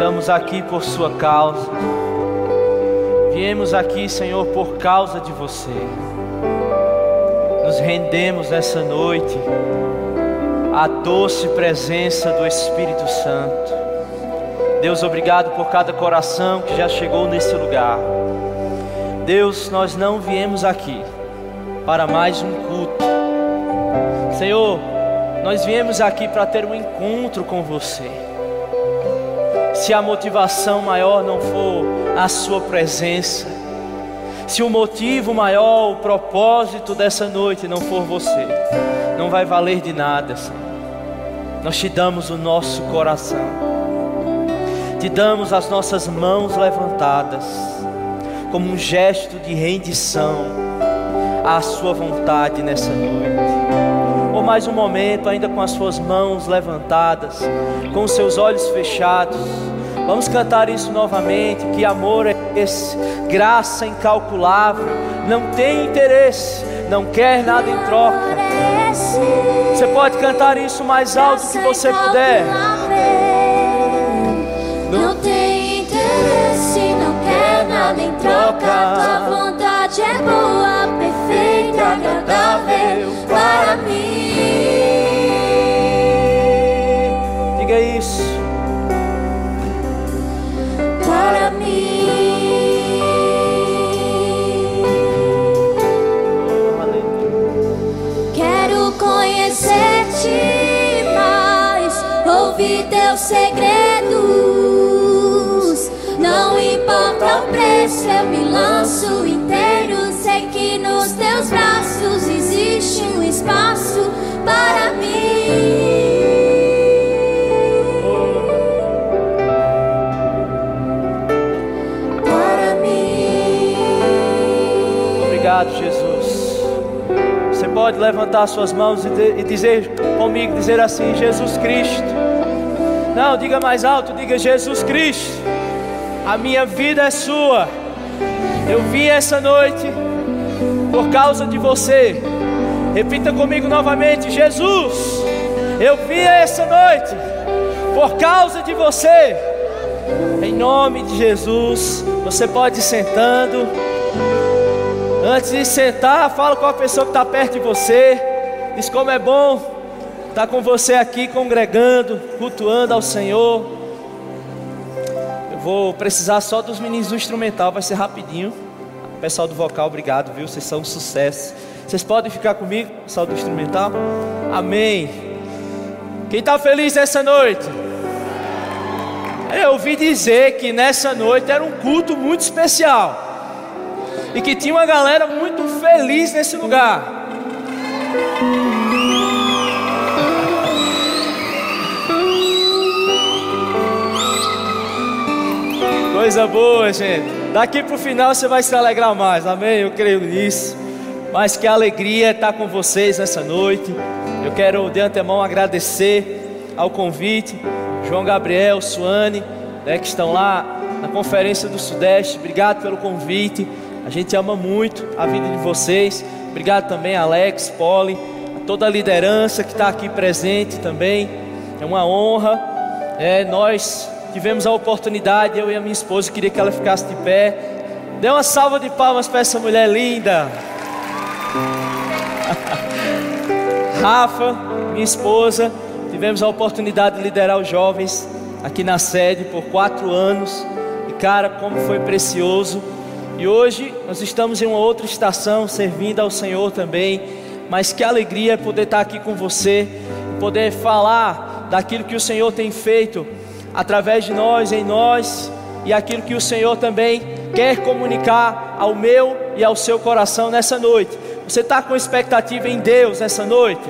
Estamos aqui por Sua causa. Viemos aqui, Senhor, por causa de você. Nos rendemos nessa noite à doce presença do Espírito Santo. Deus, obrigado por cada coração que já chegou nesse lugar. Deus, nós não viemos aqui para mais um culto. Senhor, nós viemos aqui para ter um encontro com você. Se a motivação maior não for a Sua presença, se o motivo maior, o propósito dessa noite não for você, não vai valer de nada, Senhor. Nós te damos o nosso coração, te damos as nossas mãos levantadas, como um gesto de rendição à Sua vontade nessa noite por mais um momento, ainda com as suas mãos levantadas, com os seus olhos fechados. Vamos cantar isso novamente. Que amor é esse? Graça incalculável, não tem interesse, não quer nada em troca. Você pode cantar isso mais alto que você puder. Não tem interesse, não quer nada em troca. Tua vontade é boa, perfeita, agradável para mim. Ouvir teus segredos. Não importa o preço, eu me lanço inteiro. Sei que nos teus braços existe um espaço para mim. Para mim. Obrigado, Jesus. Você pode levantar suas mãos e dizer comigo, dizer assim, Jesus Cristo. Não, diga mais alto, diga Jesus Cristo. A minha vida é sua. Eu vim essa noite por causa de você. Repita comigo novamente, Jesus. Eu vim essa noite por causa de você. Em nome de Jesus, você pode ir sentando. Antes de sentar, fala com a pessoa que está perto de você. Diz como é bom estar com você aqui congregando, cultuando ao Senhor. Eu vou precisar só dos meninos do instrumental, vai ser rapidinho. Pessoal do vocal, obrigado, viu? Vocês são um sucesso. Vocês podem ficar comigo, pessoal do instrumental? Amém. Quem está feliz nessa noite? Eu ouvi dizer que nessa noite era um culto muito especial e que tinha uma galera muito feliz nesse lugar. Coisa boa, gente. Daqui para o final você vai se alegrar mais, amém? Eu creio nisso. Mas que alegria estar com vocês nessa noite. Eu quero de antemão agradecer ao convite, João Gabriel, Suane, né, que estão lá na Conferência do Sudeste. Obrigado pelo convite. A gente ama muito a vida de vocês. Obrigado também, Alex, Polly, toda a liderança que está aqui presente também. É uma honra. É, nós tivemos a oportunidade, eu e a minha esposa, queria que ela ficasse de pé. Dê uma salva de palmas para essa mulher linda. Rafa, minha esposa, tivemos a oportunidade de liderar os jovens aqui na sede por quatro anos. E cara, como foi precioso. E hoje nós estamos em uma outra estação, servindo ao Senhor também. Mas que alegria poder estar aqui com você, poder falar daquilo que o Senhor tem feito através de nós, em nós, e aquilo que o Senhor também quer comunicar ao meu e ao seu coração nessa noite. Você está com expectativa em Deus nessa noite?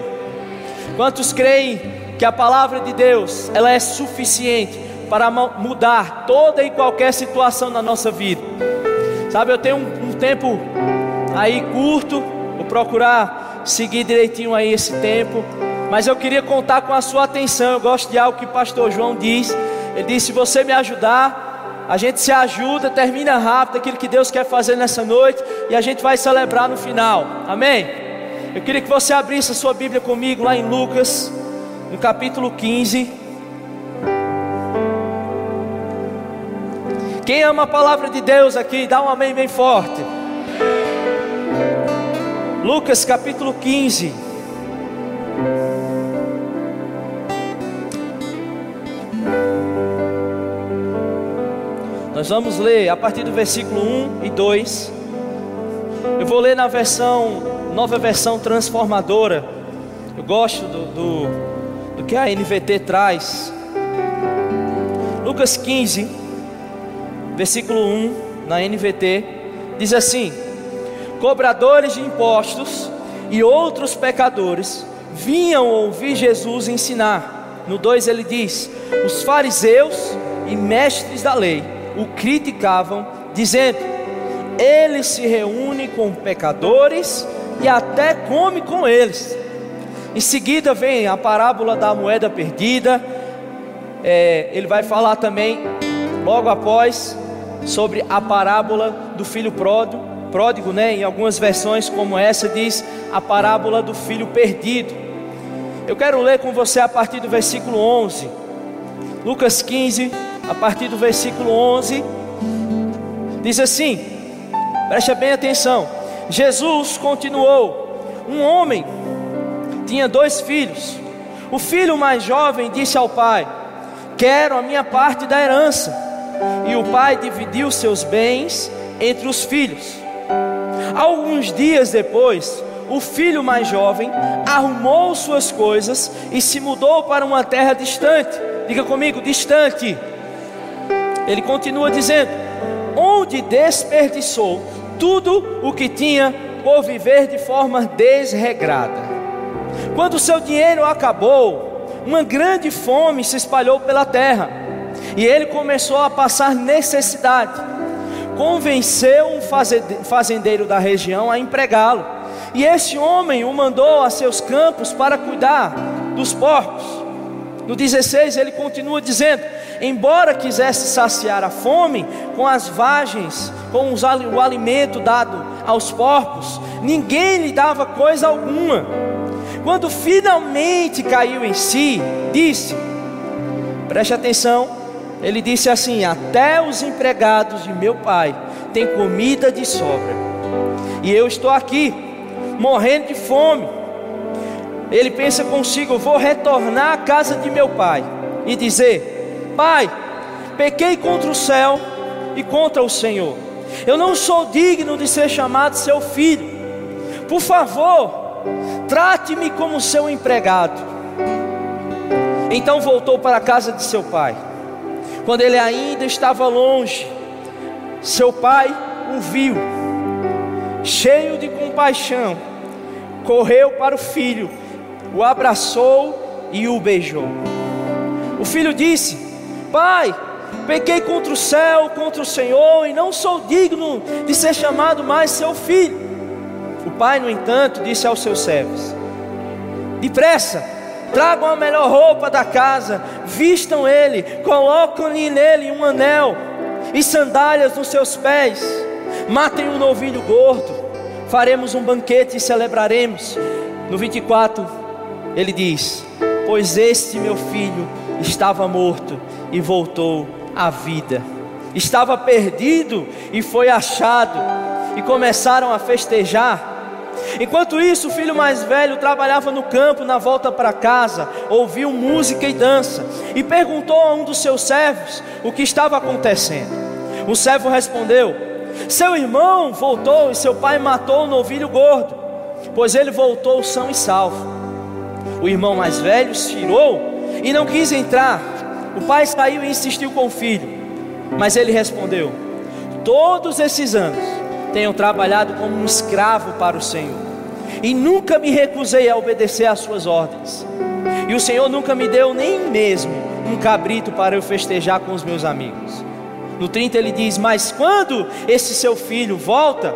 Quantos creem que a palavra de Deus ela é suficiente para mu- mudar toda e qualquer situação na nossa vida? Sabe, eu tenho um, um tempo aí curto, vou procurar seguir direitinho aí esse tempo, mas eu queria contar com a sua atenção. Eu gosto de algo que pastor João diz. Ele disse: se você me ajudar, a gente se ajuda, termina rápido aquilo que Deus quer fazer nessa noite e a gente vai celebrar no final. Amém? Eu queria que você abrisse a sua Bíblia comigo lá em Lucas, no capítulo 15. Quem ama a palavra de Deus aqui, dá um amém bem forte. Lucas capítulo 15. Nós vamos ler a partir do versículo 1 e 2. Eu vou ler na versão, nova versão transformadora. Eu gosto do, do, do que a NVT traz. Lucas 15, versículo 1, na NVT, diz assim: Cobradores de impostos e outros pecadores vinham ouvir Jesus ensinar. No 2 ele diz: Os fariseus e mestres da lei o criticavam, dizendo: Ele se reúne com pecadores e até come com eles. Em seguida vem a parábola da moeda perdida. É, ele vai falar também, logo após, sobre a parábola do filho pródigo, pródigo, né? Em algumas versões, como essa, diz a parábola do filho perdido. Eu quero ler com você a partir do versículo 11. Lucas 15, a partir do versículo 11, diz assim: preste bem atenção. Jesus continuou: Um homem tinha dois filhos. O filho mais jovem disse ao pai: Quero a minha parte da herança. E o pai dividiu seus bens entre os filhos. Alguns dias depois, o filho mais jovem arrumou suas coisas e se mudou para uma terra distante. Diga comigo, distante. Ele continua dizendo: onde desperdiçou tudo o que tinha por viver de forma desregrada. Quando seu dinheiro acabou, uma grande fome se espalhou pela terra e ele começou a passar necessidade. Convenceu um fazendeiro da região a empregá-lo, e esse homem o mandou a seus campos para cuidar dos porcos. No 16 ele continua dizendo: embora quisesse saciar a fome com as vagens, com os, o alimento dado aos porcos, ninguém lhe dava coisa alguma. Quando finalmente caiu em si, disse: preste atenção, ele disse assim: Até os empregados de meu pai têm comida de sobra, e eu estou aqui, morrendo de fome. Ele pensa consigo: Vou retornar à casa de meu pai e dizer: Pai, pequei contra o céu e contra o Senhor. Eu não sou digno de ser chamado seu filho. Por favor, trate-me como seu empregado. Então voltou para a casa de seu pai. Quando ele ainda estava longe, seu pai o viu, cheio de compaixão, correu para o filho, o abraçou e o beijou. O filho disse: Pai, pequei contra o céu, contra o Senhor, e não sou digno de ser chamado mais seu filho. O pai, no entanto, disse aos seus servos: Depressa, tragam a melhor roupa da casa, vistam ele, colocam-lhe nele um anel e sandálias nos seus pés, matem um novilho gordo, faremos um banquete e celebraremos. No 24, ele diz: Pois este meu filho estava morto e voltou à vida, estava perdido e foi achado, e começaram a festejar. Enquanto isso, o filho mais velho trabalhava no campo na volta para casa, ouviu música e dança e perguntou a um dos seus servos o que estava acontecendo. O servo respondeu: Seu irmão voltou e seu pai matou o novilho gordo, pois ele voltou são e salvo. O irmão mais velho se tirou e não quis entrar. O pai saiu e insistiu com o filho, mas ele respondeu: Todos esses anos tenho trabalhado como um escravo para o Senhor, e nunca me recusei a obedecer às suas ordens. E o Senhor nunca me deu nem mesmo um cabrito para eu festejar com os meus amigos. No 30 ele diz: Mas quando esse seu filho volta,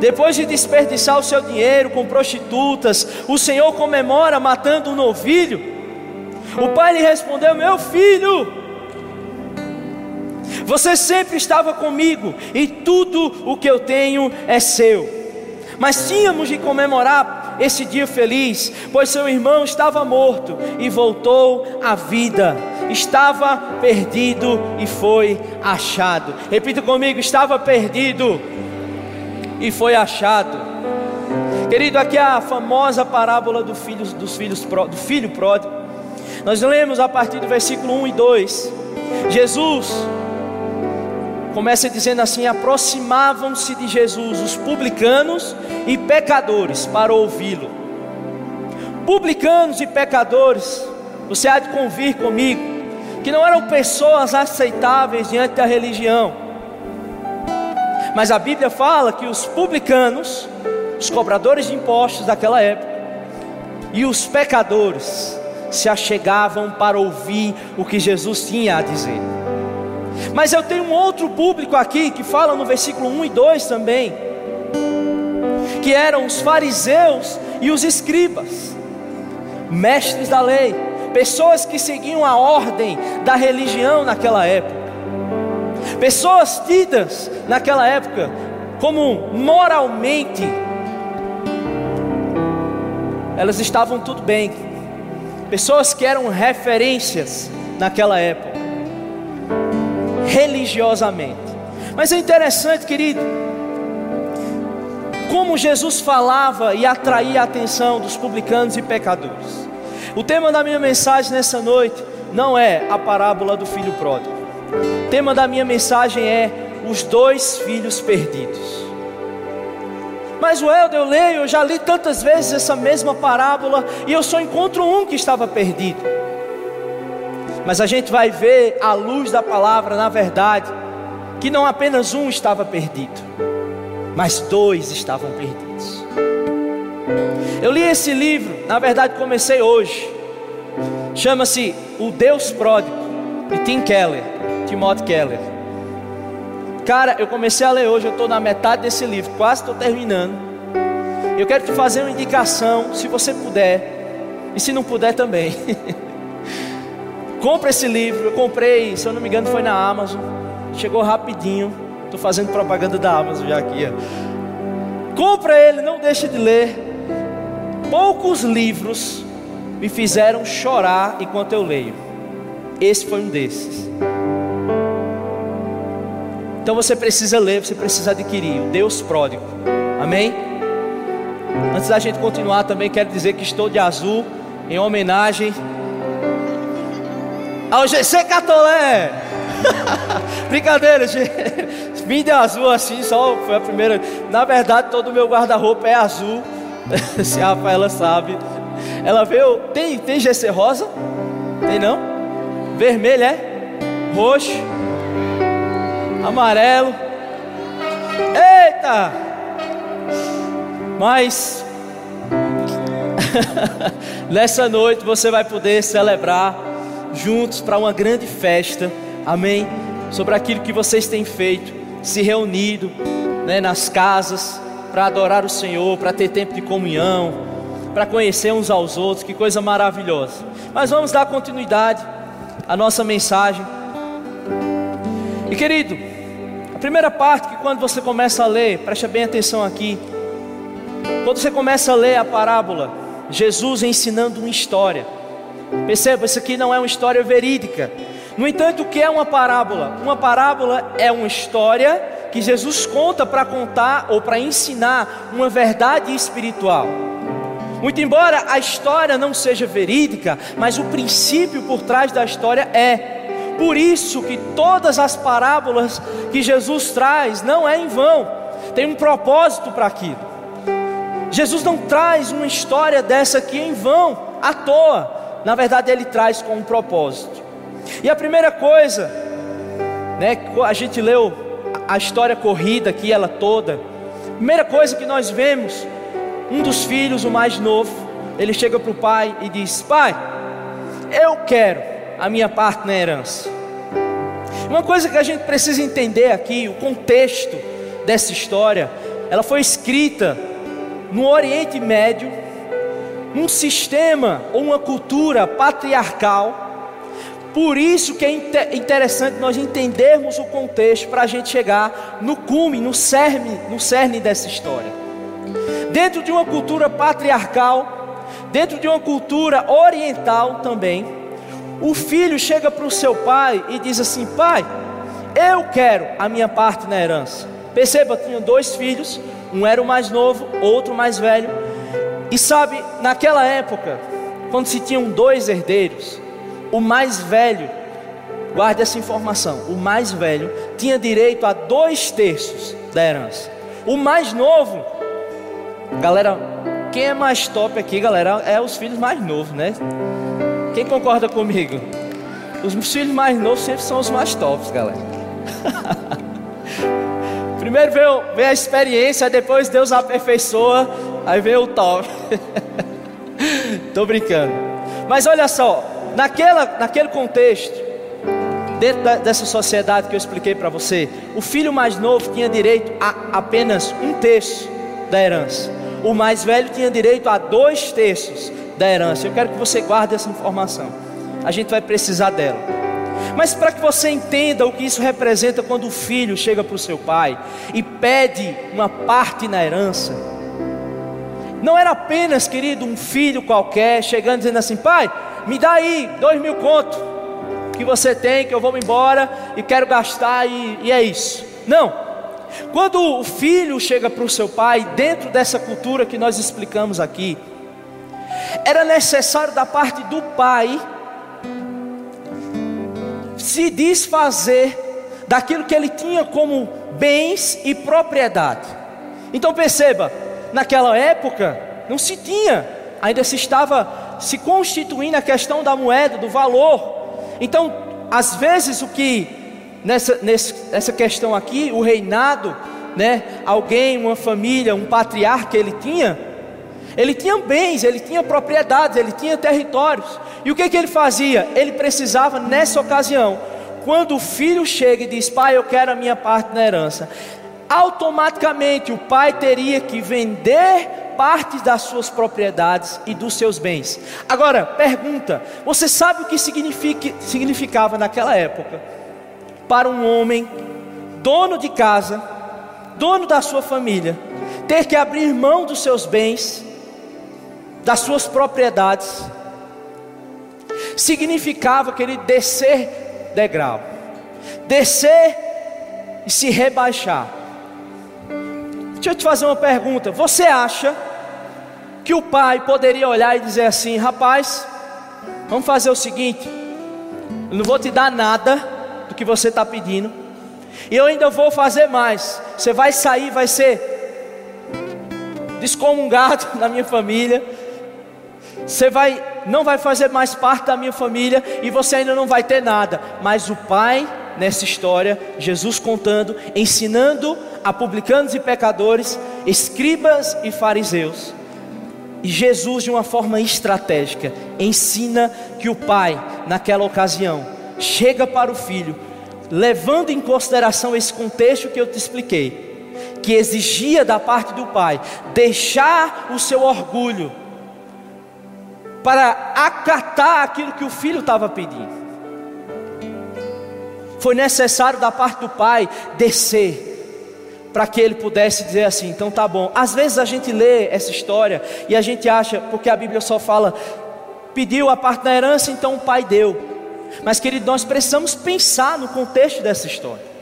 depois de desperdiçar o seu dinheiro com prostitutas, o Senhor comemora matando um novilho. O pai lhe respondeu: Meu filho, você sempre estava comigo e tudo o que eu tenho é seu. Mas tínhamos de comemorar esse dia feliz, pois seu irmão estava morto e voltou à vida. Estava perdido e foi achado. Repita comigo: estava perdido e foi achado. Querido, aqui é a famosa parábola do filho, dos filhos, do filho pródigo. Nós lemos a partir do versículo 1 e 2. Jesus começa dizendo assim: aproximavam-se de Jesus os publicanos e pecadores para ouvi-lo. Publicanos e pecadores, você há de convir comigo, que não eram pessoas aceitáveis diante da religião, mas a Bíblia fala que os publicanos, os cobradores de impostos daquela época, e os pecadores se achegavam para ouvir o que Jesus tinha a dizer. Mas eu tenho um outro público aqui que fala no versículo 1 e 2 também, que eram os fariseus e os escribas, mestres da lei, pessoas que seguiam a ordem da religião naquela época, pessoas tidas naquela época como moralmente, elas estavam tudo bem, pessoas que eram referências naquela época religiosamente. Mas é interessante, querido, como Jesus falava e atraía a atenção dos publicanos e pecadores. O tema da minha mensagem nessa noite não é a parábola do filho pródigo. O tema da minha mensagem é os dois filhos perdidos. Mas o Helder, eu leio, eu já li tantas vezes essa mesma parábola e eu só encontro um que estava perdido. Mas a gente vai ver à luz da palavra, na verdade, que não apenas um estava perdido, mas dois estavam perdidos. Eu li esse livro, na verdade comecei hoje. Chama-se O Deus Pródigo, de Tim Keller, Timothy Keller. Cara, eu comecei a ler hoje, eu estou na metade desse livro, quase estou terminando. Eu quero te fazer uma indicação, se você puder, e se não puder também. Compre esse livro. Eu comprei, se eu não me engano, foi na Amazon. Chegou rapidinho. Estou fazendo propaganda da Amazon já aqui. Ó. Compra ele, não deixe de ler. Poucos livros me fizeram chorar enquanto eu leio. Esse foi um desses. Então você precisa ler, você precisa adquirir o Deus pródigo. Amém? Antes da gente continuar também quero dizer que estou de azul em homenagem ao GC Catolé. Brincadeira, gente. Vim de azul assim, só foi a primeira. Na verdade, todo o meu guarda-roupa é azul. Se a Rafaela sabe. Ela veio. Tem, tem GC rosa? Tem não? Vermelho é? Roxo. Amarelo. Eita! Mas nessa noite você vai poder celebrar juntos para uma grande festa, amém? Sobre aquilo que vocês têm feito, se reunido né, nas casas para adorar o Senhor, para ter tempo de comunhão, para conhecer uns aos outros, que coisa maravilhosa. Mas vamos dar continuidade à nossa mensagem. E querido, a primeira parte que quando você começa a ler, preste bem atenção aqui. Quando você começa a ler a parábola, Jesus ensinando uma história. Perceba, isso aqui não é uma história verídica. No entanto, o que é uma parábola? Uma parábola é uma história que Jesus conta para contar ou para ensinar uma verdade espiritual. Muito embora a história não seja verídica, mas o princípio por trás da história é. Por isso que todas as parábolas que Jesus traz não é em vão, tem um propósito para aquilo. Jesus não traz uma história dessa aqui em vão, à toa na verdade ele traz com um propósito. E a primeira coisa, né, a gente leu a história corrida aqui, ela toda. Primeira coisa que nós vemos, um dos filhos, o mais novo, ele chega para o pai e diz: Pai, eu quero a minha parte na herança. Uma coisa que a gente precisa entender aqui, o contexto dessa história, ela foi escrita no Oriente Médio, um sistema ou uma cultura patriarcal. Por isso que é interessante nós entendermos o contexto para a gente chegar no cume, no cerne, no cerne dessa história. dentro de uma cultura patriarcal, dentro de uma cultura oriental também, o filho chega para o seu pai e diz assim: Pai, eu quero a minha parte na herança. Perceba, tinha dois filhos, um era o mais novo, outro mais velho. E sabe, naquela época, quando se tinham dois herdeiros, o mais velho, guarde essa informação, o mais velho tinha direito a dois terços da herança. O mais novo, galera, quem é mais top aqui, galera, é os filhos mais novos, né? Quem concorda comigo? Os filhos mais novos sempre são os mais tops, galera. Primeiro veio, veio a experiência, depois Deus aperfeiçoa, aí veio o top. Tô brincando. Mas olha só, naquela, naquele contexto, dentro da, dessa sociedade que eu expliquei para você, o filho mais novo tinha direito a apenas um terço da herança. O mais velho tinha direito a dois terços da herança. Eu quero que você guarde essa informação. A gente vai precisar dela. Mas para que você entenda o que isso representa quando o filho chega para o seu pai e pede uma parte na herança, não era apenas, querido, um filho qualquer chegando dizendo assim: pai, me dá aí dois mil contos que você tem, que eu vou embora e quero gastar e, e é isso. Não. Quando o filho chega para o seu pai, dentro dessa cultura que nós explicamos aqui, era necessário da parte do pai se desfazer daquilo que ele tinha como bens e propriedade. Então perceba, naquela época não se tinha, ainda se estava se constituindo a questão da moeda, do valor. Então, às vezes o que nessa, nessa questão aqui, o reinado, né, alguém, uma família, um patriarca ele tinha, ele tinha bens, ele tinha propriedades, ele tinha territórios. E o que, que ele fazia? Ele precisava, nessa ocasião, quando o filho chega e diz: Pai, eu quero a minha parte na herança, automaticamente o pai teria que vender parte das suas propriedades e dos seus bens. Agora, pergunta: você sabe o que significava naquela época para um homem, dono de casa, dono da sua família, ter que abrir mão dos seus bens, das suas propriedades? Significava que ele descer degrau, descer e se rebaixar Deixa eu te fazer uma pergunta. Você acha que o pai poderia olhar e dizer assim: rapaz, vamos fazer o seguinte, eu não vou te dar nada do que você está pedindo, e eu ainda vou fazer mais. Você vai sair, vai ser descomungado na minha família. Você vai, não vai fazer mais parte da minha família e você ainda não vai ter nada. Mas o pai nessa história, Jesus contando, ensinando a publicanos e pecadores, escribas e fariseus. E Jesus, de uma forma estratégica, ensina que o pai, naquela ocasião, chega para o filho, levando em consideração esse contexto que eu te expliquei, que exigia da parte do pai deixar o seu orgulho para acatar aquilo que o filho estava pedindo. Foi necessário da parte do pai descer para que ele pudesse dizer assim, então tá bom. Às vezes a gente lê essa história e a gente acha, porque a Bíblia só fala, pediu a parte da herança, então o pai deu. Mas querido, nós precisamos pensar no contexto dessa história.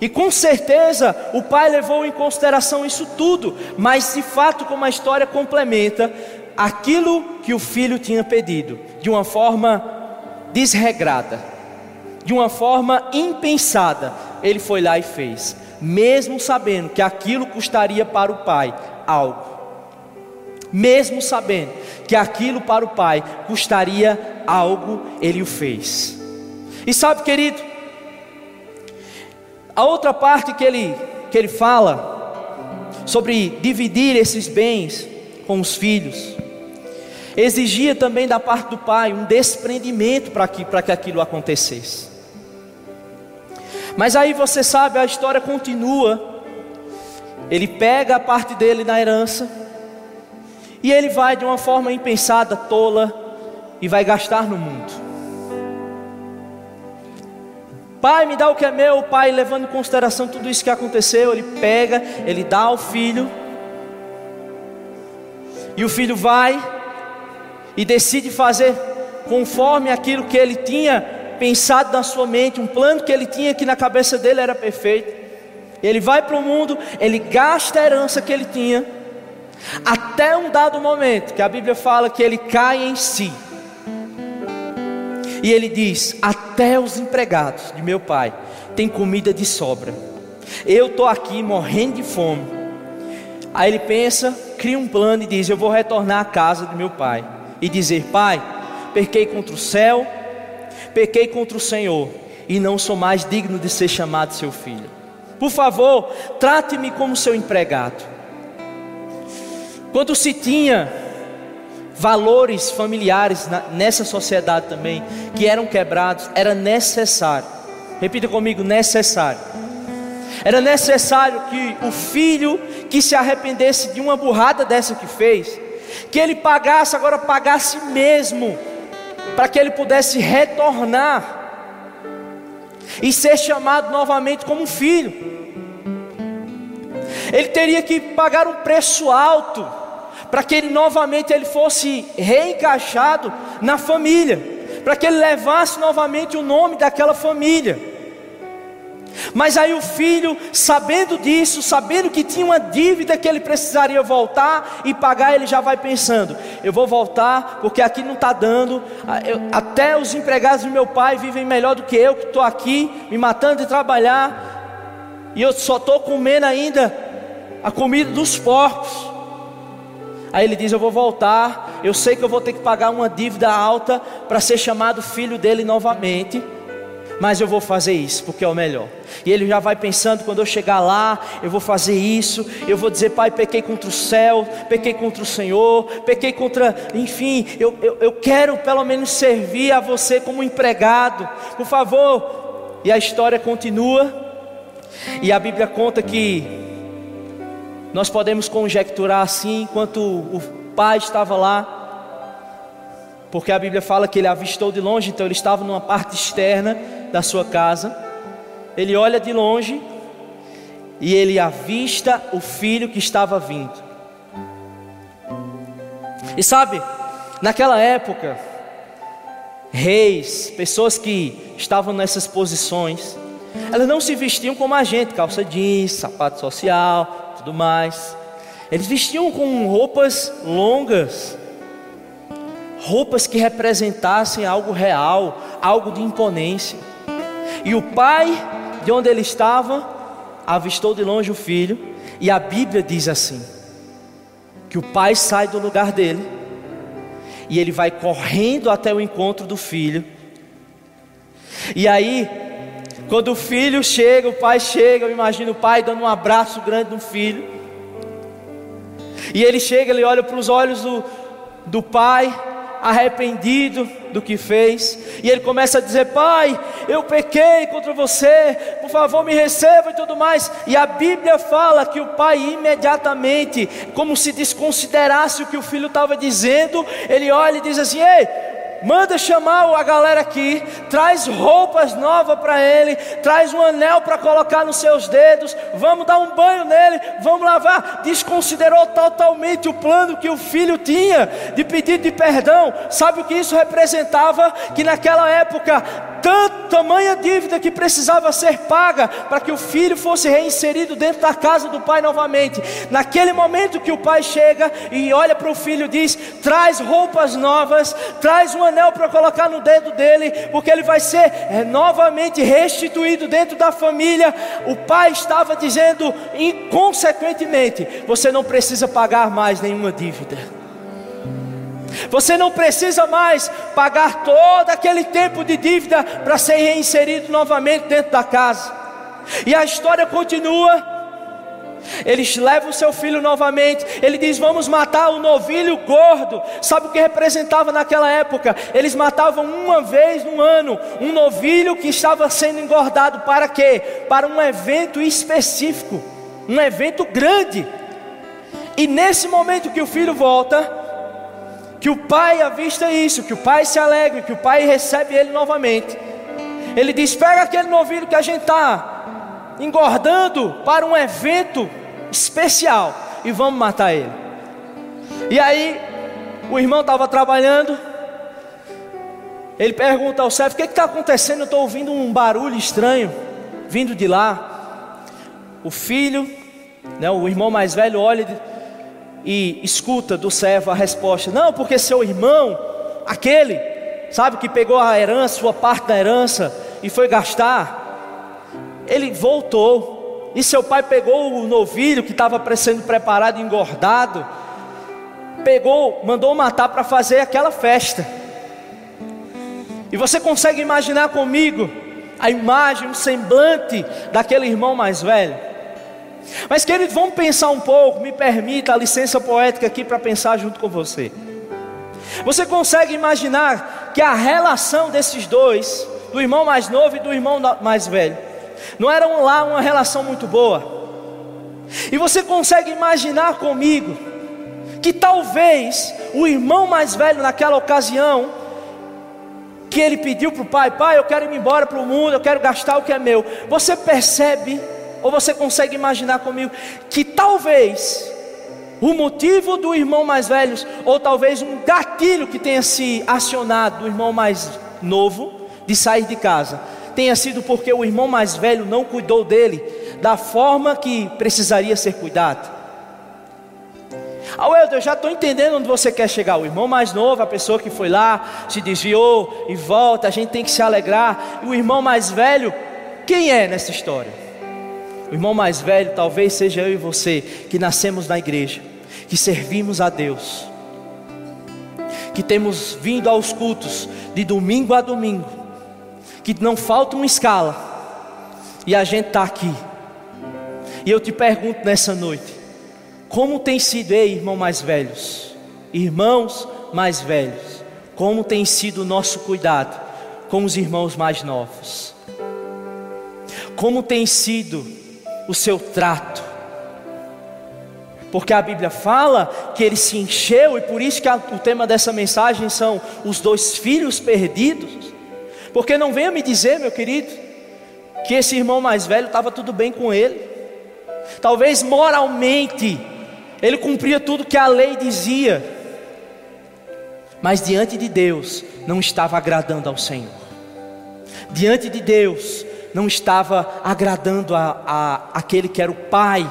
E com certeza o pai levou em consideração isso tudo, mas de fato, como a história complementa, aquilo que o filho tinha pedido, de uma forma desregrada, de uma forma impensada, ele foi lá e fez mesmo sabendo que aquilo custaria para o pai algo, mesmo sabendo que aquilo para o pai custaria algo, ele o fez. E sabe, querido, a outra parte que ele, que ele fala sobre dividir esses bens com os filhos, exigia também da parte do pai um desprendimento para que, que aquilo acontecesse. Mas aí você sabe, a história continua. Ele pega a parte dele na herança, e ele vai de uma forma impensada, tola, e vai gastar no mundo. Pai, me dá o que é meu, pai, levando em consideração tudo isso que aconteceu, ele pega, ele dá ao filho, E o filho vai e decide fazer conforme aquilo que ele tinha pensado na sua mente, um plano que ele tinha que na cabeça dele era perfeito. Ele vai para o mundo, ele gasta a herança que ele tinha, até um dado momento que a Bíblia fala que ele cai em si. E ele diz: Até os empregados de meu pai têm comida de sobra. Eu estou aqui morrendo de fome. Aí ele pensa, cria um plano e diz: Eu vou retornar à casa de meu pai e dizer: Pai, pequei contra o céu, pequei contra o Senhor e não sou mais digno de ser chamado seu filho. Por favor, trate-me como seu empregado. Quando se tinha valores familiares nessa sociedade também que eram quebrados, era necessário. Repita comigo, necessário. Era necessário que o filho que se arrependesse de uma burrada dessa que fez, que ele pagasse, agora pagasse mesmo, para que ele pudesse retornar e ser chamado novamente como filho. Ele teria que pagar um preço alto para que ele novamente ele fosse reencaixado na família, para que ele levasse novamente o nome daquela família. Mas aí o filho, sabendo disso, sabendo que tinha uma dívida que ele precisaria voltar e pagar, ele já vai pensando: eu vou voltar porque aqui não está dando. até os empregados do meu pai vivem melhor do que eu, que estou aqui me matando de trabalhar, e eu só estou comendo ainda a comida dos porcos. Aí ele diz: Eu vou voltar. Eu sei que eu vou ter que pagar uma dívida alta para ser chamado filho dele novamente mas eu vou fazer isso porque é o melhor. E ele já vai pensando: quando eu chegar lá, eu vou fazer isso. Eu vou dizer, Pai, pequei contra o céu, pequei contra o Senhor, pequei contra. Enfim, eu, eu, eu quero pelo menos servir a você como empregado, por favor. E a história continua. E a Bíblia conta que nós podemos conjecturar assim, enquanto o pai estava lá, porque a Bíblia fala que ele avistou de longe, então ele estava numa parte externa da sua casa. Ele olha de longe e ele avista o filho que estava vindo. E sabe, naquela época, reis, pessoas que estavam nessas posições, elas não se vestiam como a gente, calça jeans, sapato social, tudo mais. Eles vestiam com roupas longas, roupas que representassem algo real, algo de imponência. E o pai, de onde ele estava, avistou de longe o filho, e a Bíblia diz assim: que o pai sai do lugar dele, e ele vai correndo até o encontro do filho. E aí, quando o filho chega, o pai chega, eu imagino o pai dando um abraço grande no filho. E ele chega, ele olha para os olhos do, do pai, arrependido do que fez, e ele começa a dizer: Pai, eu pequei contra você, por favor me receba e tudo mais. E a Bíblia fala que o pai imediatamente, como se desconsiderasse o que o filho estava dizendo, ele olha e diz assim: Ei, manda chamar a galera aqui, traz roupas novas para ele, traz um anel para colocar nos seus dedos, vamos dar um banho nele, vamos lavar. Desconsiderou totalmente o plano que o filho tinha de pedido de perdão. Sabe o que isso representava? Que naquela época tanta tamanha dívida que precisava ser paga para que o filho fosse reinserido dentro da casa do pai novamente. Naquele momento que o pai chega e olha para o filho diz: traz roupas novas, traz um anel para colocar no dedo dele, porque ele vai ser é, novamente restituído dentro da família. O pai estava dizendo, inconsequentemente, você não precisa pagar mais nenhuma dívida. Você não precisa mais pagar todo aquele tempo de dívida para ser reinserido novamente dentro da casa. E a história continua. Eles levam o seu filho novamente. Ele diz: Vamos matar o novilho gordo. Sabe o que representava naquela época? Eles matavam uma vez no ano um novilho que estava sendo engordado. Para quê? Para um evento específico, um evento grande. E nesse momento que o filho volta, que o pai avista isso, que o pai se alegre, que o pai recebe ele novamente. Ele diz: pega aquele novilho que a gente está engordando para um evento especial e vamos matar ele. E aí, o irmão estava trabalhando. Ele pergunta ao servo: O que está acontecendo? Eu estou ouvindo um barulho estranho vindo de lá. O filho, né, o irmão mais velho, olha e escuta do servo a resposta: Não, porque seu irmão, aquele, sabe, que pegou a herança, sua parte da herança e foi gastar, ele voltou. E seu pai pegou o novilho que estava sendo preparado, engordado, pegou, mandou matar para fazer aquela festa. E você consegue imaginar comigo a imagem, o semblante daquele irmão mais velho? Mas queridos, vamos pensar um pouco, me permita a licença poética aqui para pensar junto com você. Você consegue imaginar que a relação desses dois, do irmão mais novo e do irmão mais velho, não era lá uma relação muito boa? E você consegue imaginar comigo que talvez o irmão mais velho naquela ocasião, que ele pediu para o pai: Pai, eu quero ir embora para o mundo, eu quero gastar o que é meu. Você percebe, ou você consegue imaginar comigo, que talvez o motivo do irmão mais velho, ou talvez um gatilho que tenha se acionado do irmão mais novo de sair de casa, tenha sido porque o irmão mais velho não cuidou dele da forma que precisaria ser cuidado. Ah, eu já estou entendendo onde você quer chegar. O irmão mais novo, a pessoa que foi lá, se desviou e volta, a gente tem que se alegrar. E o irmão mais velho, quem é nessa história? O irmão mais velho talvez seja eu e você, que nascemos na igreja, que servimos a Deus, que temos vindo aos cultos de domingo a domingo, que não falta uma escala, e a gente está aqui. E eu te pergunto nessa noite: como tem sido, ei, irmão mais velhos, irmãos mais velhos, como tem sido o nosso cuidado com os irmãos mais novos? Como tem sido o seu trato? Porque a Bíblia fala que ele se encheu, e por isso que a, o tema dessa mensagem são os dois filhos perdidos. Porque não venha me dizer, meu querido, que esse irmão mais velho estava tudo bem com ele. Talvez moralmente ele cumpria tudo que a lei dizia, mas diante de Deus não estava agradando ao Senhor, diante de Deus não estava agradando a, a aquele que era o Pai,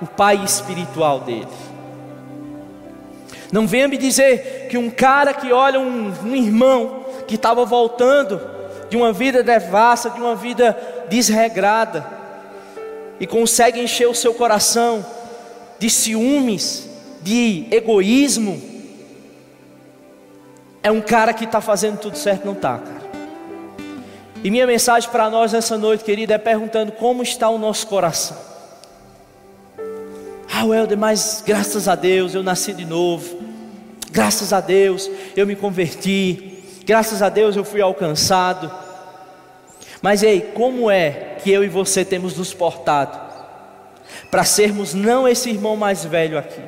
o Pai espiritual dele. Não venha me dizer que um cara que olha um, um irmão que estava voltando de uma vida devassa, de uma vida desregrada, e consegue encher o seu coração de ciúmes, de egoísmo, é um cara que está fazendo tudo certo, não está, cara. E minha mensagem para nós nessa noite, querida, é perguntando como está o nosso coração. Ah, Helder, mas graças a Deus eu nasci de novo. Graças a Deus eu me converti. Graças a Deus eu fui alcançado. Mas ei, como é que eu e você temos nos portado para sermos não esse irmão mais velho aqui,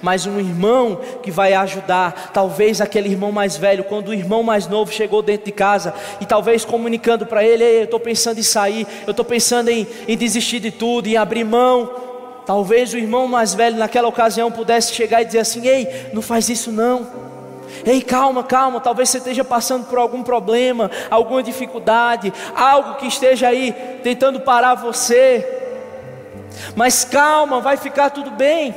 mas um irmão que vai ajudar, talvez aquele irmão mais velho, quando o irmão mais novo chegou dentro de casa e talvez comunicando para ele: Ei, eu estou pensando em sair, eu estou pensando em, em desistir de tudo, em abrir mão. Talvez o irmão mais velho naquela ocasião pudesse chegar e dizer assim: Ei, não faz isso não. Ei, calma, calma. Talvez você esteja passando por algum problema, alguma dificuldade, algo que esteja aí tentando parar você. Mas calma, vai ficar tudo bem.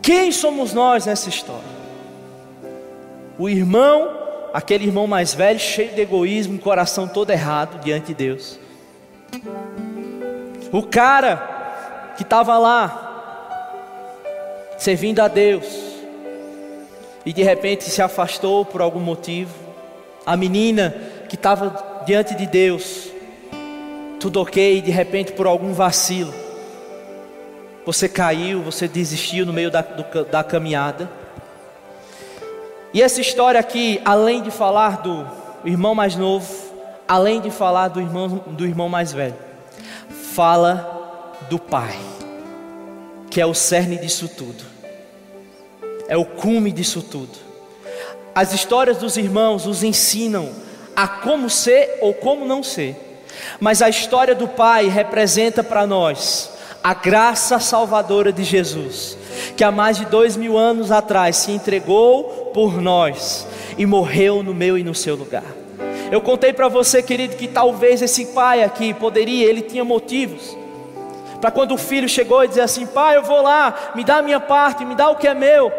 Quem somos nós nessa história? O irmão, aquele irmão mais velho, cheio de egoísmo, coração todo errado diante de Deus. O cara que estava lá, servindo a Deus, e de repente se afastou por algum motivo. A menina que estava diante de Deus, tudo ok, e de repente por algum vacilo, você caiu, você desistiu no meio da, do, da caminhada. E essa história aqui, além de falar do irmão mais novo, além de falar do irmão, do irmão mais velho, fala do pai, que é o cerne disso tudo, é o cume disso tudo. As histórias dos irmãos os ensinam a como ser ou como não ser. Mas a história do Pai representa para nós a graça salvadora de Jesus, que há mais de dois mil anos atrás se entregou por nós e morreu no meu e no seu lugar. Eu contei para você, querido, que talvez esse pai aqui poderia, ele tinha motivos. Para quando o filho chegou e dizer assim: Pai, eu vou lá, me dá a minha parte, me dá o que é meu,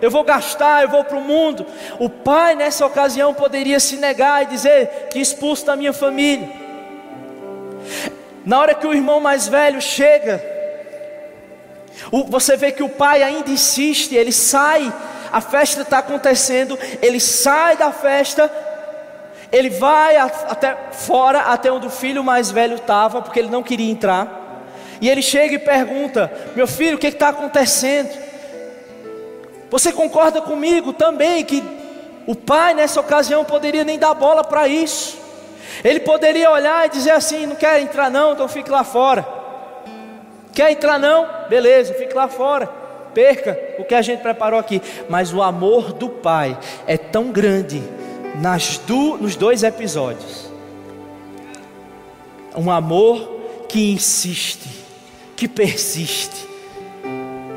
eu vou gastar, eu vou para o mundo. O pai, nessa ocasião, poderia se negar e dizer: que expulso da minha família. Na hora que o irmão mais velho chega, você vê que o pai ainda insiste, ele sai, a festa está acontecendo, ele sai da festa, ele vai até fora, até onde o filho mais velho estava, porque ele não queria entrar, e ele chega e pergunta: Meu filho, o que está acontecendo? Você concorda comigo também que o pai nessa ocasião poderia nem dar bola para isso? Ele poderia olhar e dizer assim: Não quer entrar, não, então fique lá fora. Quer entrar, não? Beleza, fique lá fora. Perca o que a gente preparou aqui. Mas o amor do pai é tão grande nas do, nos dois episódios. Um amor que insiste, que persiste,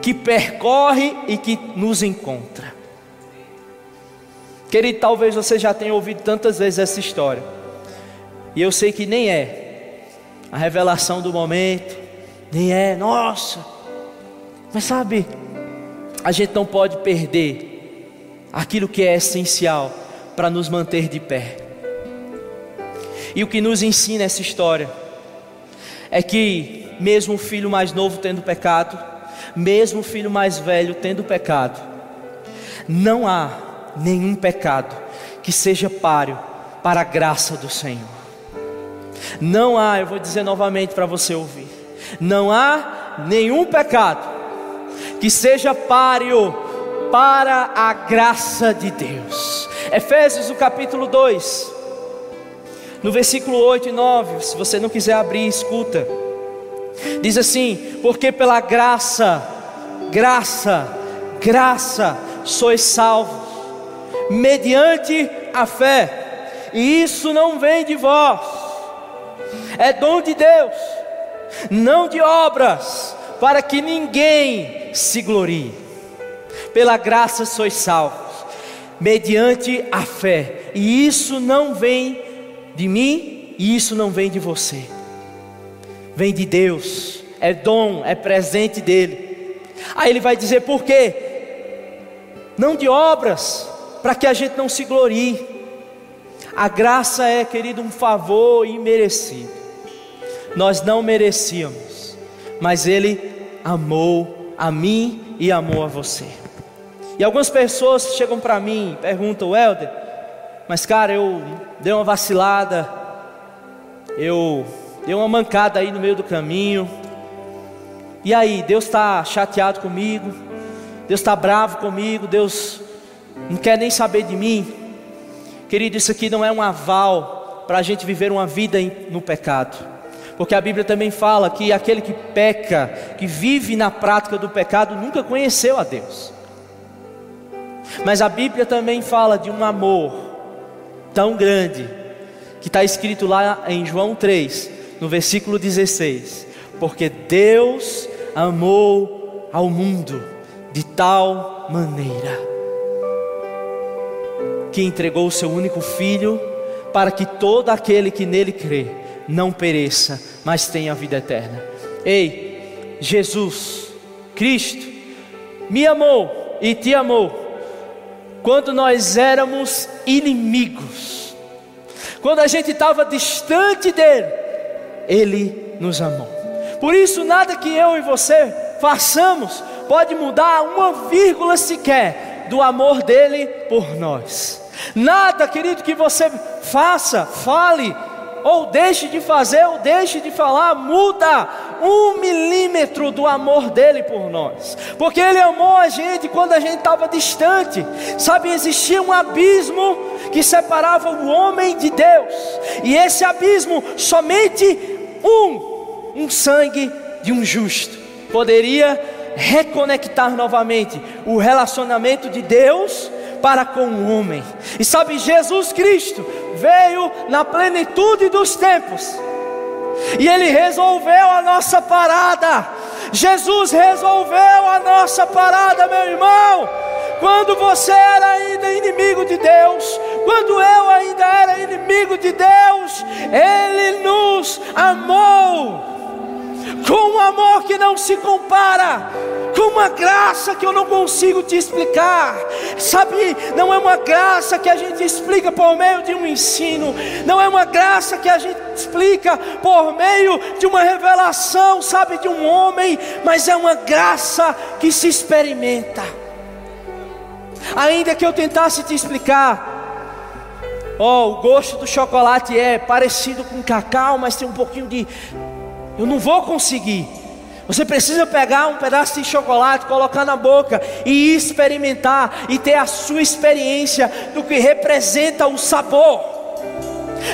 que percorre e que nos encontra. Querido, talvez você já tenha ouvido tantas vezes essa história. E eu sei que nem é a revelação do momento, nem é, nossa. Mas sabe, a gente não pode perder aquilo que é essencial para nos manter de pé. E o que nos ensina essa história é que, mesmo o filho mais novo tendo pecado, mesmo o filho mais velho tendo pecado, não há nenhum pecado que seja páreo para a graça do Senhor. Não há, eu vou dizer novamente para você ouvir: não há nenhum pecado que seja páreo para a graça de Deus. Efésios, o capítulo 2, no versículo 8 e 9, se você não quiser abrir, escuta. Diz assim: Porque pela graça, graça, graça sois salvos, mediante a fé, e isso não vem de vós é dom de Deus, não de obras, para que ninguém se glorie. Pela graça sois salvos, mediante a fé, e isso não vem de mim, e isso não vem de você, vem de Deus, é dom, é presente dele. Aí ele vai dizer por quê? Não de obras, para que a gente não se glorie. A graça é, querido, um favor imerecido nós não merecíamos, mas Ele amou a mim e amou a você. E algumas pessoas chegam para mim e perguntam, Helder, mas cara, eu dei uma vacilada, eu dei uma mancada aí no meio do caminho, e aí, Deus está chateado comigo, Deus está bravo comigo, Deus não quer nem saber de mim. Querido, isso aqui não é um aval para a gente viver uma vida no pecado. Porque a Bíblia também fala que aquele que peca, que vive na prática do pecado, nunca conheceu a Deus. Mas a Bíblia também fala de um amor tão grande, que está escrito lá em João 3, no versículo 16: Porque Deus amou ao mundo de tal maneira, que entregou o seu único filho, para que todo aquele que nele crê, não pereça, mas tenha vida eterna. Ei, Jesus, Cristo, me amou e te amou quando nós éramos inimigos, quando a gente estava distante dele, Ele nos amou. Por isso, nada que eu e você façamos pode mudar uma vírgula sequer do amor dele por nós. Nada, querido, que você faça, fale, ou deixe de fazer, ou deixe de falar, muda um milímetro do amor dele por nós, porque ele amou a gente quando a gente estava distante, sabe, existia um abismo que separava o homem de Deus, e esse abismo, somente um, um sangue de um justo, poderia reconectar novamente o relacionamento de Deus para com o homem. E sabe, Jesus Cristo veio na plenitude dos tempos. E ele resolveu a nossa parada. Jesus resolveu a nossa parada, meu irmão. Quando você era ainda inimigo de Deus, quando eu ainda era inimigo de Deus, Ele nos amou com um amor que não se compara, com uma graça que eu não consigo te explicar. Sabe, não é uma graça que a gente explica por meio de um ensino, não é uma graça que a gente explica por meio de uma revelação, sabe, de um homem, mas é uma graça que se experimenta. Ainda que eu tentasse te explicar, ó, oh, o gosto do chocolate é parecido com cacau, mas tem um pouquinho de eu não vou conseguir. Você precisa pegar um pedaço de chocolate, colocar na boca e experimentar e ter a sua experiência do que representa o sabor.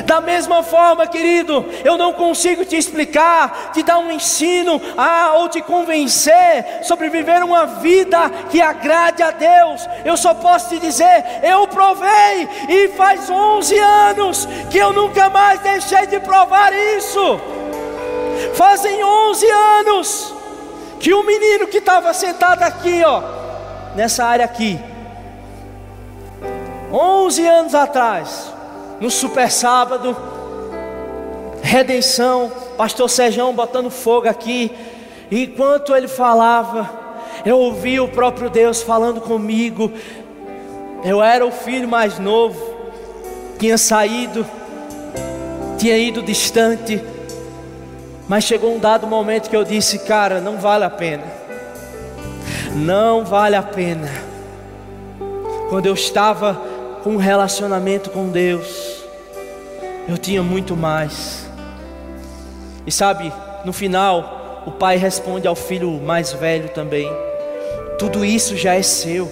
Da mesma forma, querido, eu não consigo te explicar, te dar um ensino ah, ou te convencer sobre viver uma vida que agrade a Deus. Eu só posso te dizer: eu provei e faz 11 anos que eu nunca mais deixei de provar isso. Fazem 11 anos que o um menino que estava sentado aqui, ó, nessa área aqui, 11 anos atrás, no super sábado, redenção, pastor Sejão botando fogo aqui, e enquanto ele falava, eu ouvi o próprio Deus falando comigo. Eu era o filho mais novo, tinha saído, tinha ido distante, mas chegou um dado momento que eu disse, cara, não vale a pena. Não vale a pena. Quando eu estava com um relacionamento com Deus, eu tinha muito mais. E sabe, no final, o pai responde ao filho mais velho também: tudo isso já é seu.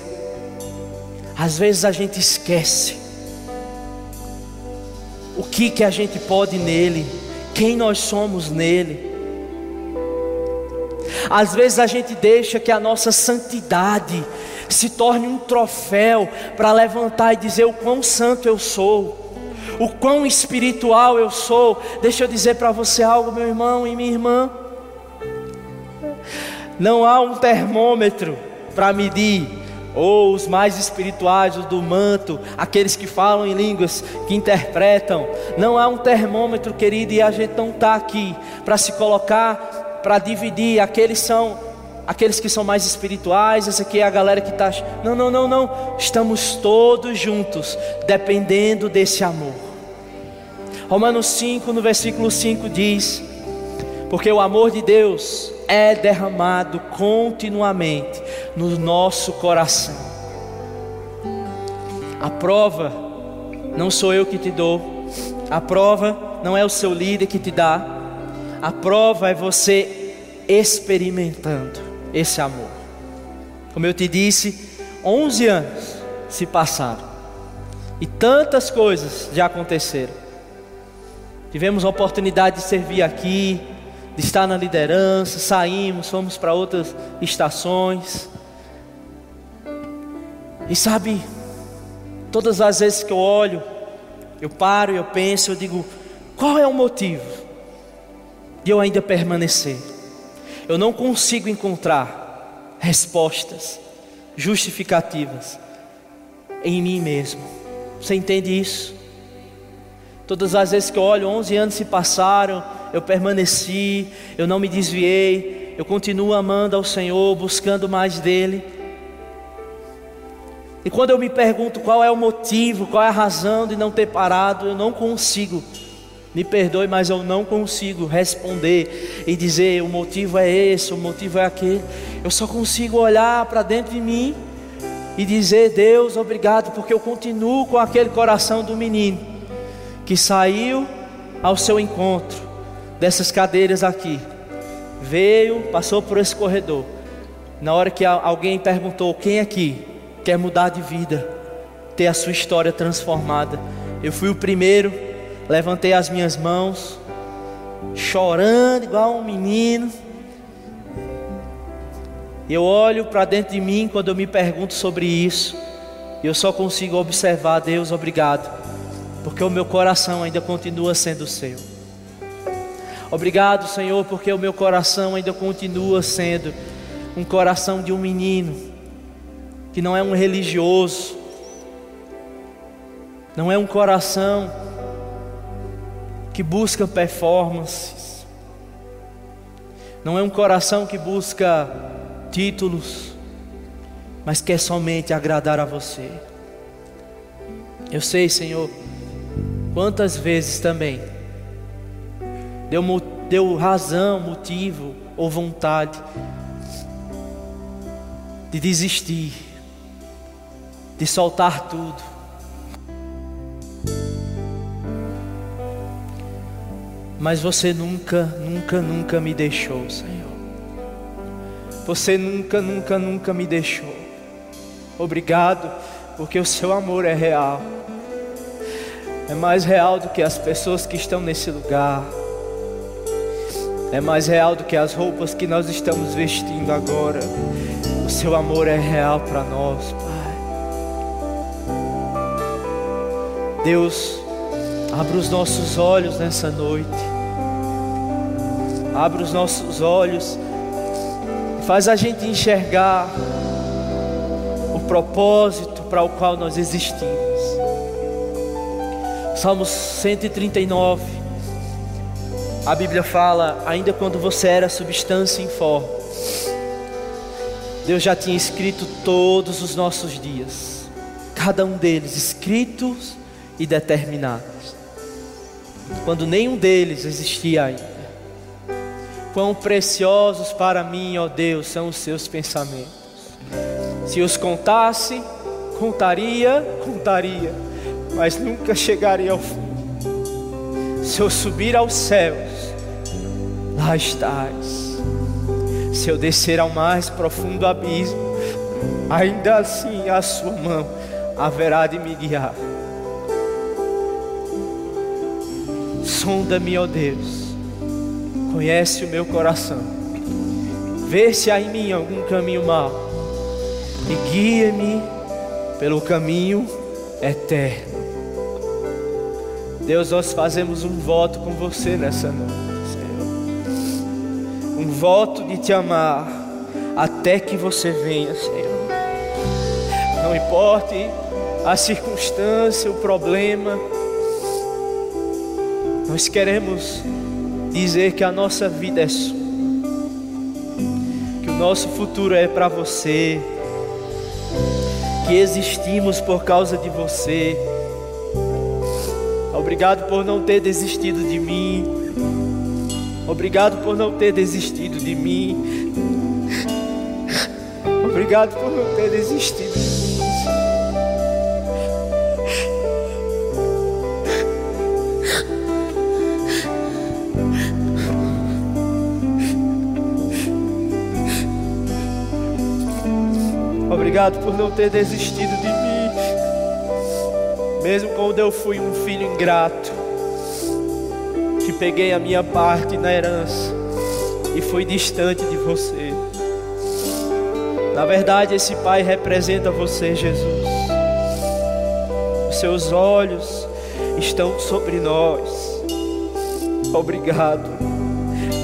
Às vezes a gente esquece o que que a gente pode nele quem nós somos nele. Às vezes a gente deixa que a nossa santidade se torne um troféu para levantar e dizer o quão santo eu sou, o quão espiritual eu sou. Deixa eu dizer para você algo, meu irmão e minha irmã. Não há um termômetro para medir ou os mais espirituais, os do manto, aqueles que falam em línguas, que interpretam. Não há um termômetro, querido, e a gente não está aqui para se colocar, para dividir. Aqueles são aqueles que são mais espirituais, essa aqui é a galera que está. Não, não, não, não. Estamos todos juntos, dependendo desse amor. Romanos 5, no versículo 5 diz: Porque o amor de Deus é derramado continuamente no nosso coração. A prova não sou eu que te dou, a prova não é o seu líder que te dá, a prova é você experimentando esse amor. Como eu te disse, 11 anos se passaram e tantas coisas já aconteceram. Tivemos a oportunidade de servir aqui, de estar na liderança, saímos, fomos para outras estações. E sabe, todas as vezes que eu olho, eu paro eu penso, eu digo, qual é o motivo de eu ainda permanecer? Eu não consigo encontrar respostas justificativas em mim mesmo. Você entende isso? Todas as vezes que eu olho, 11 anos se passaram, eu permaneci, eu não me desviei, eu continuo amando ao Senhor, buscando mais dEle. E quando eu me pergunto qual é o motivo, qual é a razão de não ter parado, eu não consigo. Me perdoe, mas eu não consigo responder e dizer o motivo é esse, o motivo é aquele. Eu só consigo olhar para dentro de mim e dizer: Deus, obrigado, porque eu continuo com aquele coração do menino que saiu ao seu encontro dessas cadeiras aqui. Veio, passou por esse corredor. Na hora que alguém perguntou: Quem aqui quer mudar de vida, ter a sua história transformada? Eu fui o primeiro, levantei as minhas mãos, chorando igual um menino. Eu olho para dentro de mim quando eu me pergunto sobre isso. E eu só consigo observar, Deus, obrigado, porque o meu coração ainda continua sendo seu. Obrigado, Senhor, porque o meu coração ainda continua sendo um coração de um menino, que não é um religioso, não é um coração que busca performances, não é um coração que busca títulos, mas quer somente agradar a você. Eu sei, Senhor, quantas vezes também deu, deu razão, motivo ou vontade de desistir, de soltar tudo. Mas você nunca, nunca, nunca me deixou, Senhor. Você nunca, nunca, nunca me deixou. Obrigado, porque o seu amor é real. É mais real do que as pessoas que estão nesse lugar. É mais real do que as roupas que nós estamos vestindo agora. O seu amor é real para nós, Pai. Deus, abra os nossos olhos nessa noite. Abra os nossos olhos. Faz a gente enxergar o propósito para o qual nós existimos. Salmos 139. A Bíblia fala: ainda quando você era substância informe, Deus já tinha escrito todos os nossos dias, cada um deles escritos e determinados, quando nenhum deles existia ainda. Quão preciosos para mim, ó Deus, são os seus pensamentos. Se os contasse, contaria, contaria, mas nunca chegaria ao fim. Se eu subir aos céus, lá estás se eu descer ao mais profundo abismo, ainda assim a sua mão haverá de me guiar. Sonda-me, ó Deus, conhece o meu coração, vê se há em mim algum caminho mau e guia-me pelo caminho eterno. Deus, nós fazemos um voto com você nessa noite um voto de te amar até que você venha, Senhor. Não importe a circunstância, o problema, nós queremos dizer que a nossa vida é sua, que o nosso futuro é para você, que existimos por causa de você. Obrigado por não ter desistido de mim. Obrigado por não ter desistido de mim. Obrigado por não ter desistido de mim. Obrigado por não ter desistido de mim. Mesmo quando eu fui um filho ingrato peguei a minha parte na herança e fui distante de você. Na verdade, esse Pai representa você, Jesus. Os seus olhos estão sobre nós. Obrigado.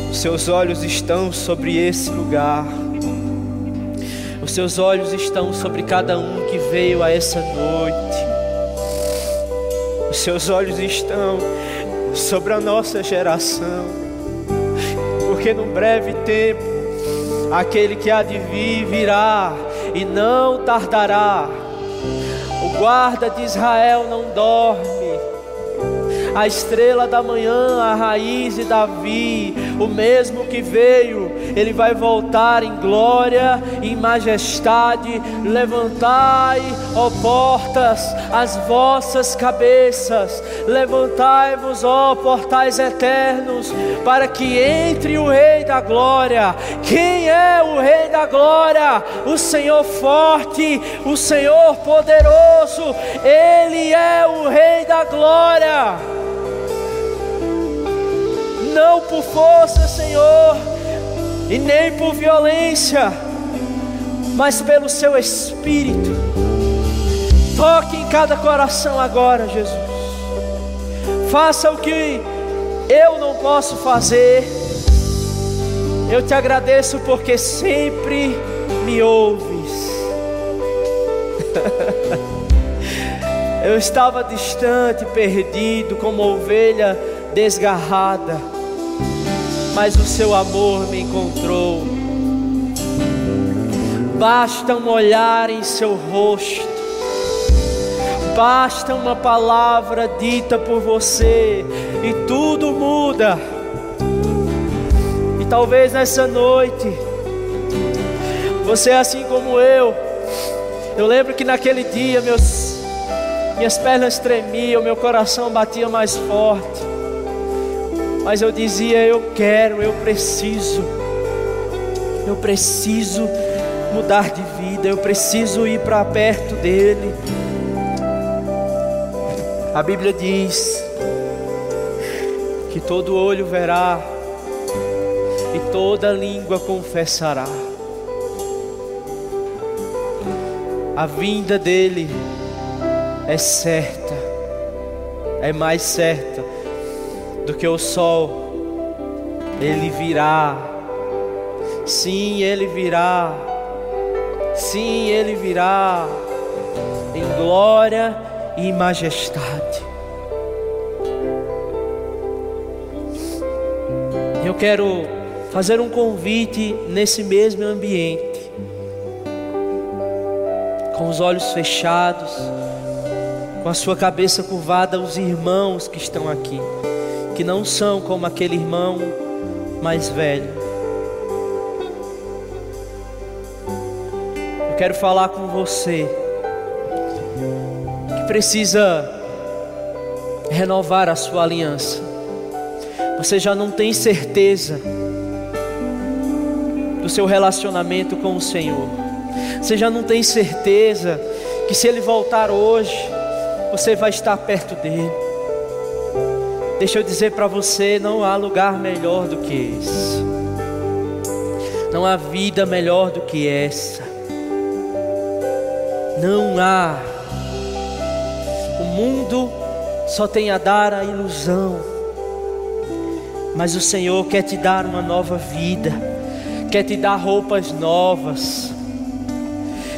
Os seus olhos estão sobre esse lugar. Os seus olhos estão sobre cada um que veio a essa noite. Os seus olhos estão sobre a nossa geração, porque no breve tempo aquele que há de vir virá e não tardará. O guarda de Israel não dorme a estrela da manhã, a raiz de Davi, o mesmo que veio, ele vai voltar em glória, em majestade. Levantai, ó portas, as vossas cabeças, levantai-vos, ó portais eternos, para que entre o Rei da Glória. Quem é o Rei da Glória? O Senhor forte, o Senhor poderoso, Ele é o Rei da Glória não por força, Senhor, e nem por violência, mas pelo Seu Espírito. Toque em cada coração agora, Jesus. Faça o que eu não posso fazer. Eu te agradeço porque sempre me ouves. Eu estava distante, perdido, como ovelha desgarrada, mas o seu amor me encontrou. Basta um olhar em seu rosto, basta uma palavra dita por você e tudo muda. E talvez nessa noite, você assim como eu, eu lembro que naquele dia meus, minhas pernas tremiam, meu coração batia mais forte. Mas eu dizia: Eu quero, eu preciso, eu preciso mudar de vida, eu preciso ir para perto dEle. A Bíblia diz que todo olho verá e toda língua confessará. A vinda dele é certa, é mais certa do que o sol. Ele virá, sim, ele virá, sim, ele virá em glória e majestade. Eu quero fazer um convite nesse mesmo ambiente com os olhos fechados, com a sua cabeça curvada aos irmãos que estão aqui, que não são como aquele irmão mais velho. Eu quero falar com você que precisa renovar a sua aliança. Você já não tem certeza do seu relacionamento com o Senhor. Você já não tem certeza que se ele voltar hoje, você vai estar perto dele. Deixa eu dizer para você: não há lugar melhor do que esse, não há vida melhor do que essa, não há. O mundo só tem a dar a ilusão, mas o Senhor quer te dar uma nova vida, quer te dar roupas novas.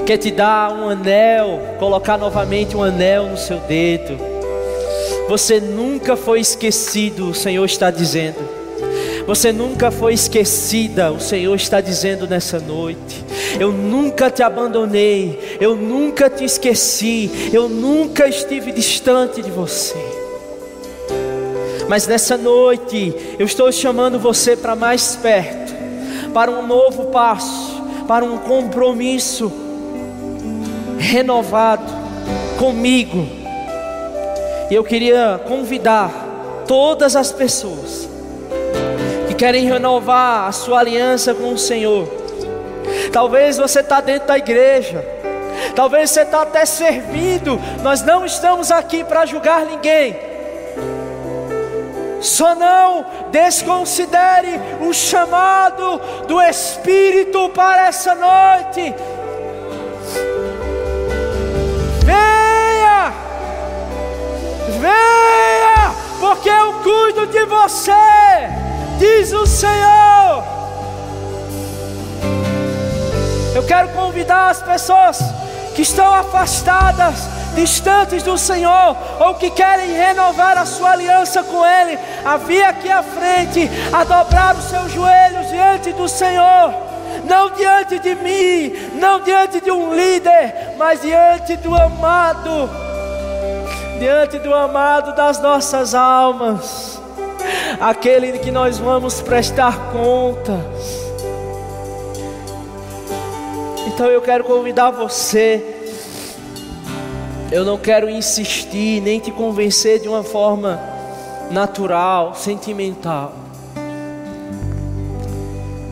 Quer te dar um anel, colocar novamente um anel no seu dedo. Você nunca foi esquecido, o Senhor está dizendo. Você nunca foi esquecida, o Senhor está dizendo nessa noite. Eu nunca te abandonei, eu nunca te esqueci, eu nunca estive distante de você. Mas nessa noite, eu estou chamando você para mais perto, para um novo passo, para um compromisso renovado comigo. E eu queria convidar todas as pessoas que querem renovar a sua aliança com o Senhor. Talvez você está dentro da igreja, talvez você está até servindo. Nós não estamos aqui para julgar ninguém. Só não desconsidere o chamado do Espírito para essa noite. Venha, porque eu cuido de você, diz o Senhor. Eu quero convidar as pessoas que estão afastadas, distantes do Senhor, ou que querem renovar a sua aliança com Ele, a vir aqui à frente, a dobrar os seus joelhos diante do Senhor não diante de mim, não diante de um líder, mas diante do amado, diante do amado das nossas almas, aquele que nós vamos prestar contas. Então eu quero convidar você. Eu não quero insistir nem te convencer de uma forma natural, sentimental.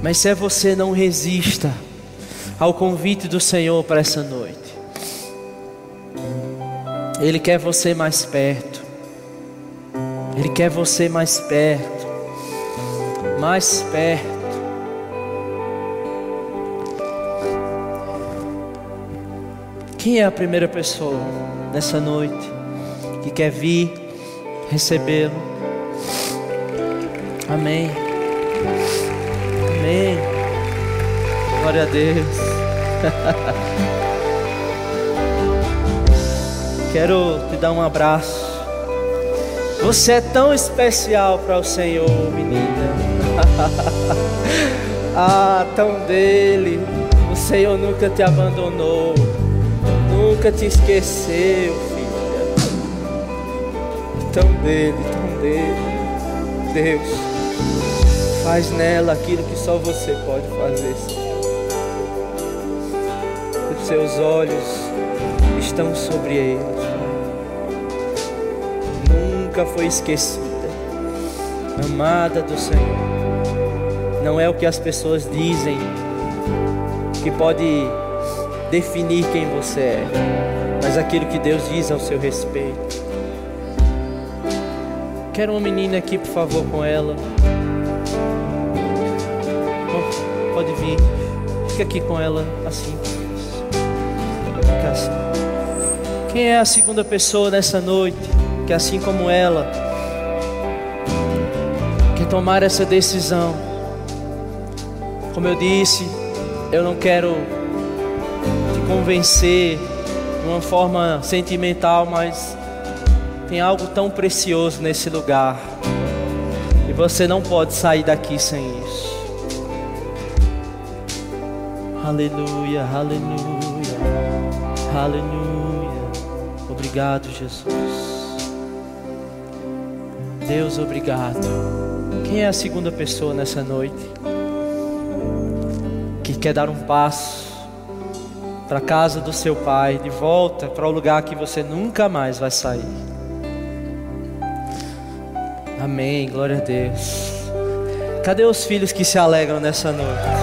Mas se é você, não resista ao convite do Senhor para essa noite. Ele quer você mais perto. Ele quer você mais perto. Mais perto. Quem é a primeira pessoa nessa noite que quer vir recebê-lo? Amém. Amém. Glória a Deus. Quero te dar um abraço. Você é tão especial para o Senhor, menina. ah, tão dele. O Senhor nunca te abandonou, nunca te esqueceu, filha. Tão dele, tão dele. Deus, faz nela aquilo que só você pode fazer, Senhor. Os seus olhos estão sobre eles nunca foi esquecida, amada do Senhor. Não é o que as pessoas dizem que pode definir quem você é, mas aquilo que Deus diz ao seu respeito. Quero uma menina aqui, por favor, com ela. Pode vir. Fica aqui com ela assim. Quem é a segunda pessoa nessa noite? que assim como ela, quer tomar essa decisão. Como eu disse, eu não quero te convencer de uma forma sentimental, mas tem algo tão precioso nesse lugar. E você não pode sair daqui sem isso. Aleluia, aleluia, aleluia. Obrigado, Jesus. Deus, obrigado. Quem é a segunda pessoa nessa noite que quer dar um passo para a casa do seu pai, de volta para o lugar que você nunca mais vai sair? Amém, glória a Deus. Cadê os filhos que se alegram nessa noite?